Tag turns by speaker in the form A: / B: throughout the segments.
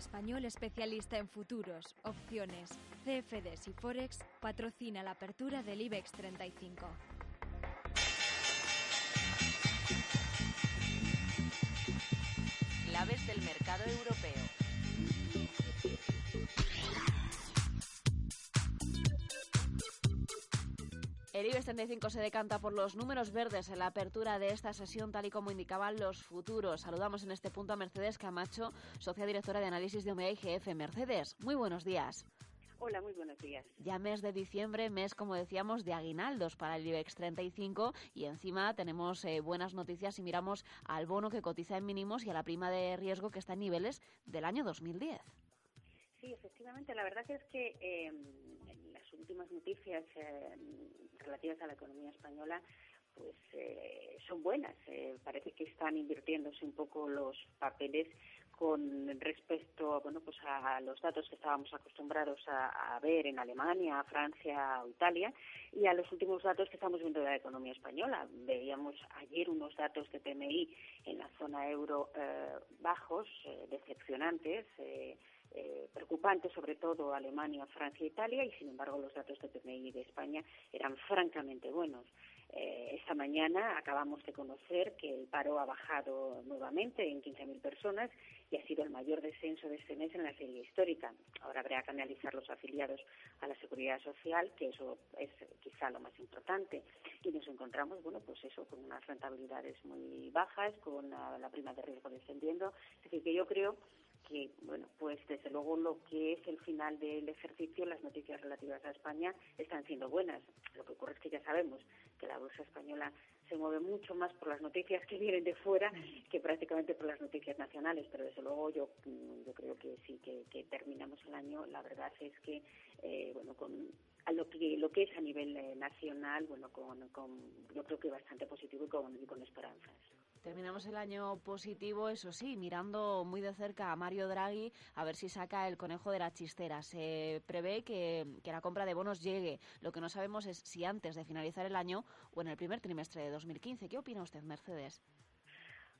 A: Español especialista en futuros, opciones, CFDs y Forex patrocina la apertura del IBEX 35.
B: El IBEX 35 se decanta por los números verdes en la apertura de esta sesión, tal y como indicaban los futuros. Saludamos en este punto a Mercedes Camacho, socia directora de análisis de Omega IGF. Mercedes, muy buenos días.
C: Hola, muy buenos días.
B: Ya mes de diciembre, mes, como decíamos, de aguinaldos para el IBEX 35 y encima tenemos eh, buenas noticias si miramos al bono que cotiza en mínimos y a la prima de riesgo que está en niveles del año 2010.
C: Sí, efectivamente, la verdad es que eh, las últimas noticias eh, relativas a la economía española pues eh, son buenas. Eh, parece que están invirtiéndose un poco los papeles con respecto bueno, pues a los datos que estábamos acostumbrados a, a, ver en Alemania, Francia o Italia y a los últimos datos que estamos viendo de la economía española. Veíamos ayer unos datos de PMI en la zona euro eh, bajos, eh, decepcionantes. Eh, eh, preocupante, sobre todo Alemania, Francia e Italia, y sin embargo los datos de PMI de España eran francamente buenos. Eh, esta mañana acabamos de conocer que el paro ha bajado nuevamente en 15.000 personas y ha sido el mayor descenso de este mes en la serie histórica. Ahora habrá que analizar los afiliados a la seguridad social, que eso es quizá lo más importante. Y nos encontramos, bueno, pues eso, con unas rentabilidades muy bajas, con la, prima de riesgo descendiendo. Es que yo creo que, bueno, pues desde luego lo que es el final del ejercicio, las noticias relativas a España están siendo buenas. Lo que ocurre es que ya sabemos que la bolsa española se mueve mucho más por las noticias que vienen de fuera que prácticamente por las noticias nacionales, pero desde luego yo, yo creo que sí, que, que terminamos el año, la verdad es que, eh, bueno, con a lo que lo que es a nivel eh, nacional, bueno, con, con, yo creo que bastante positivo y con, y con esperanzas.
B: Terminamos el año positivo, eso sí, mirando muy de cerca a Mario Draghi a ver si saca el conejo de la chistera. Se prevé que, que, la compra de bonos llegue. Lo que no sabemos es si antes de finalizar el año o en el primer trimestre de 2015. ¿Qué opina usted, Mercedes?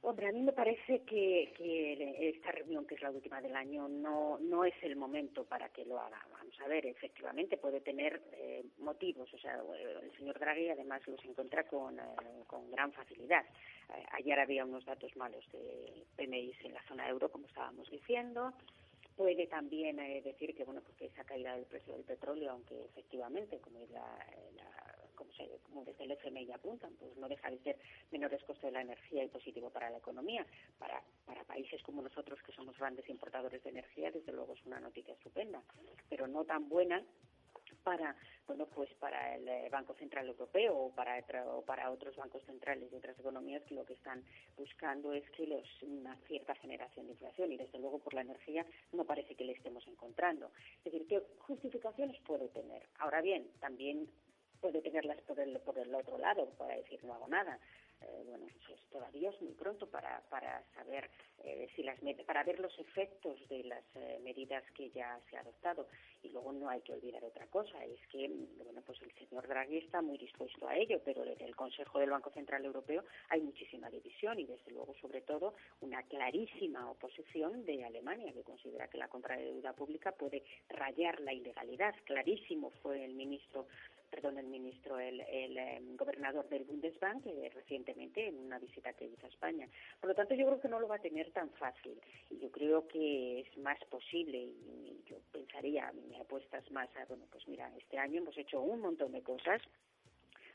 C: Hombre, a mí me parece que, que, esta reunión, que es la última del año, no, no es el momento para que lo haga. Vamos a ver, efectivamente puede tener eh, motivos. O sea, el señor Draghi además los encuentra con, eh, con gran facilidad. Eh, ayer había unos datos malos de PMI en la zona euro, como estábamos diciendo. Puede también eh, decir que, bueno, porque esa caída del precio del petróleo, aunque efectivamente, como es la como, se, como desde el FMI apuntan, pues no deja de ser menores costes de la energía y positivo para la economía. Para, para países como nosotros, que somos grandes importadores de energía, desde luego es una noticia estupenda, pero no tan buena para bueno pues para el Banco Central Europeo o para para otros bancos centrales de otras economías que lo que están buscando es que los, una cierta generación de inflación. Y desde luego por la energía no parece que le estemos encontrando. Es decir qué justificaciones puede tener. Ahora bien también puede tenerlas por el por el otro lado para decir no hago nada eh, bueno, pues todavía es muy pronto para, para saber eh, si las para ver los efectos de las eh, medidas que ya se ha adoptado. Y luego no hay que olvidar otra cosa, es que bueno, pues el señor Draghi está muy dispuesto a ello, pero en el Consejo del Banco Central Europeo hay muchísima división y desde luego, sobre todo, una clarísima oposición de Alemania que considera que la compra de deuda pública puede rayar la ilegalidad. Clarísimo fue el ministro perdón, el ministro, el, el eh, gobernador del Bundesbank eh, recientemente en una visita que hizo a España. Por lo tanto, yo creo que no lo va a tener tan fácil. Y yo creo que es más posible y, y yo pensaría, me apuestas más a, bueno, pues mira, este año hemos hecho un montón de cosas.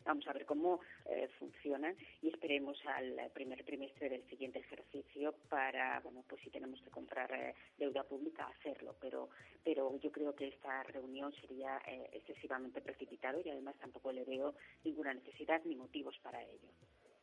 C: Vamos a ver cómo eh, funcionan y esperemos al primer trimestre del siguiente ejercicio para, bueno, pues si tenemos que comprar eh, deuda pública, hacerlo. Pero, pero yo creo que esta reunión sería eh, excesivamente precipitado y además tampoco le veo ninguna necesidad ni motivos para ello.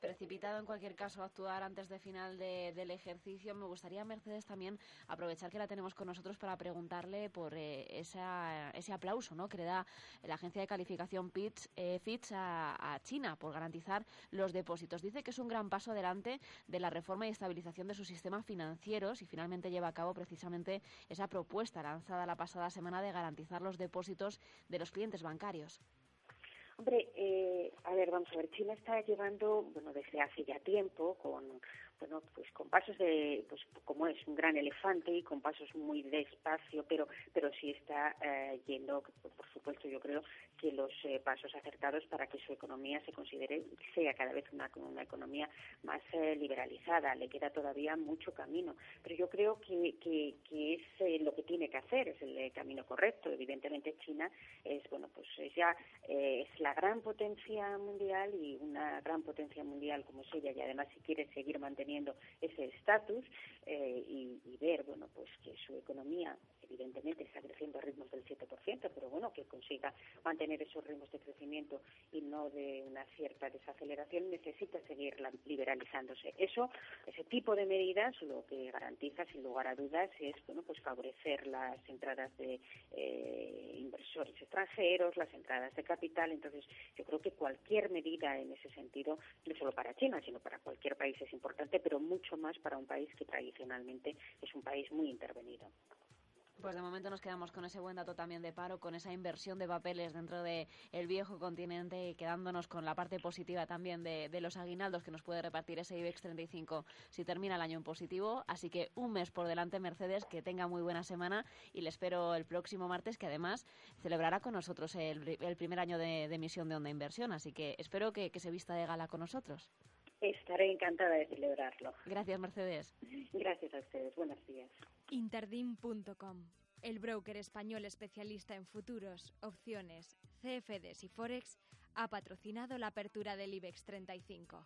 B: Precipitado en cualquier caso actuar antes de final del ejercicio. Me gustaría, Mercedes, también aprovechar que la tenemos con nosotros para preguntarle por eh, ese aplauso ¿no? que le da la agencia de calificación eh, Fitch a, a, China por garantizar los depósitos. Dice que es un gran paso adelante de la reforma y estabilización de sus sistemas financieros y finalmente lleva a cabo precisamente esa propuesta lanzada la pasada semana de garantizar los depósitos de los clientes bancarios.
C: Hombre, eh, a ver, vamos a ver, China está llevando, bueno, desde hace ya tiempo, con bueno, pues con pasos de, pues como es un gran elefante y con pasos muy despacio, pero, pero sí está eh, yendo, por supuesto, yo creo que los eh, pasos acertados para que su economía se considere, sea cada vez una, economía más eh, liberalizada. Le queda todavía mucho camino, pero yo creo que, es lo que tiene que hacer, es el camino correcto. Evidentemente China es, bueno, pues ya es la gran potencia mundial y una gran potencia mundial como es ella y además si quiere seguir manteniendo ese estatus eh, y, ver, bueno, pues que su economía evidentemente está creciendo a ritmos del 7%, pero bueno, que consiga mantener esos ritmos de crecimiento y no de una cierta desaceleración, necesita seguir liberalizándose. Eso, ese tipo de medidas, lo que garantiza, sin lugar a dudas, es, bueno, pues favorecer las entradas de eh, inversores extranjeros, las entradas de capital. Entonces, yo creo que cualquier medida en ese sentido, no solo para China, sino para cualquier país es importante, pero mucho más para un país que tradicionalmente es un país muy intervenido.
B: Pues de momento nos quedamos con ese buen dato también de paro, con esa inversión de papeles dentro del el viejo continente y quedándonos con la parte positiva también de, los aguinaldos que nos puede repartir ese IBEX 35 si termina el año en positivo. Así que un mes por delante, Mercedes, que tenga muy buena semana y le espero el próximo martes, que además celebrará con nosotros el, el primer año de, de, emisión de Onda Inversión. Así que espero que, que se vista de gala con nosotros.
C: Estaré encantada de celebrarlo.
B: Gracias, Mercedes.
C: Gracias a ustedes. Buenos días.
A: Interdim.com, el broker español especialista en futuros, opciones, CFDs y Forex, ha patrocinado la apertura del IBEX 35.